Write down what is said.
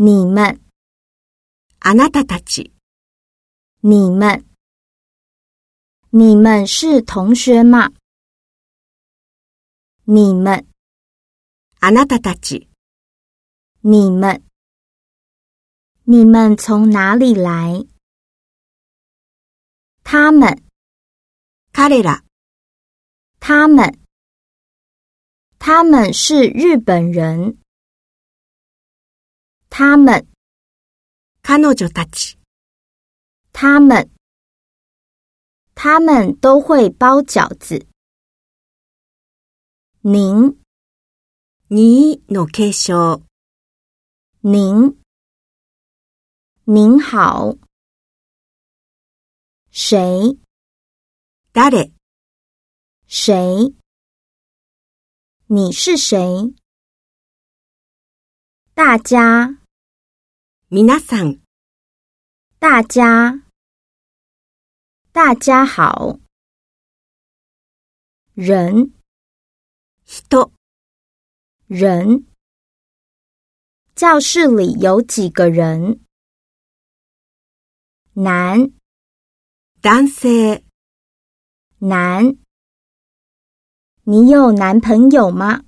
你们，あなたたち、你们，你们是同学吗？你们，あなたたち、你们，你们从哪里来？他们，彼ら、他们，他们是日本人。 他们，彼女たち、他们，他们都会包饺子。您，にの継承、您，您好。谁？誰、谁？你是谁？大家， 皆さん、大家，大家好。人，人、人。教室里有几个人？男，男性、男。你有男朋友吗？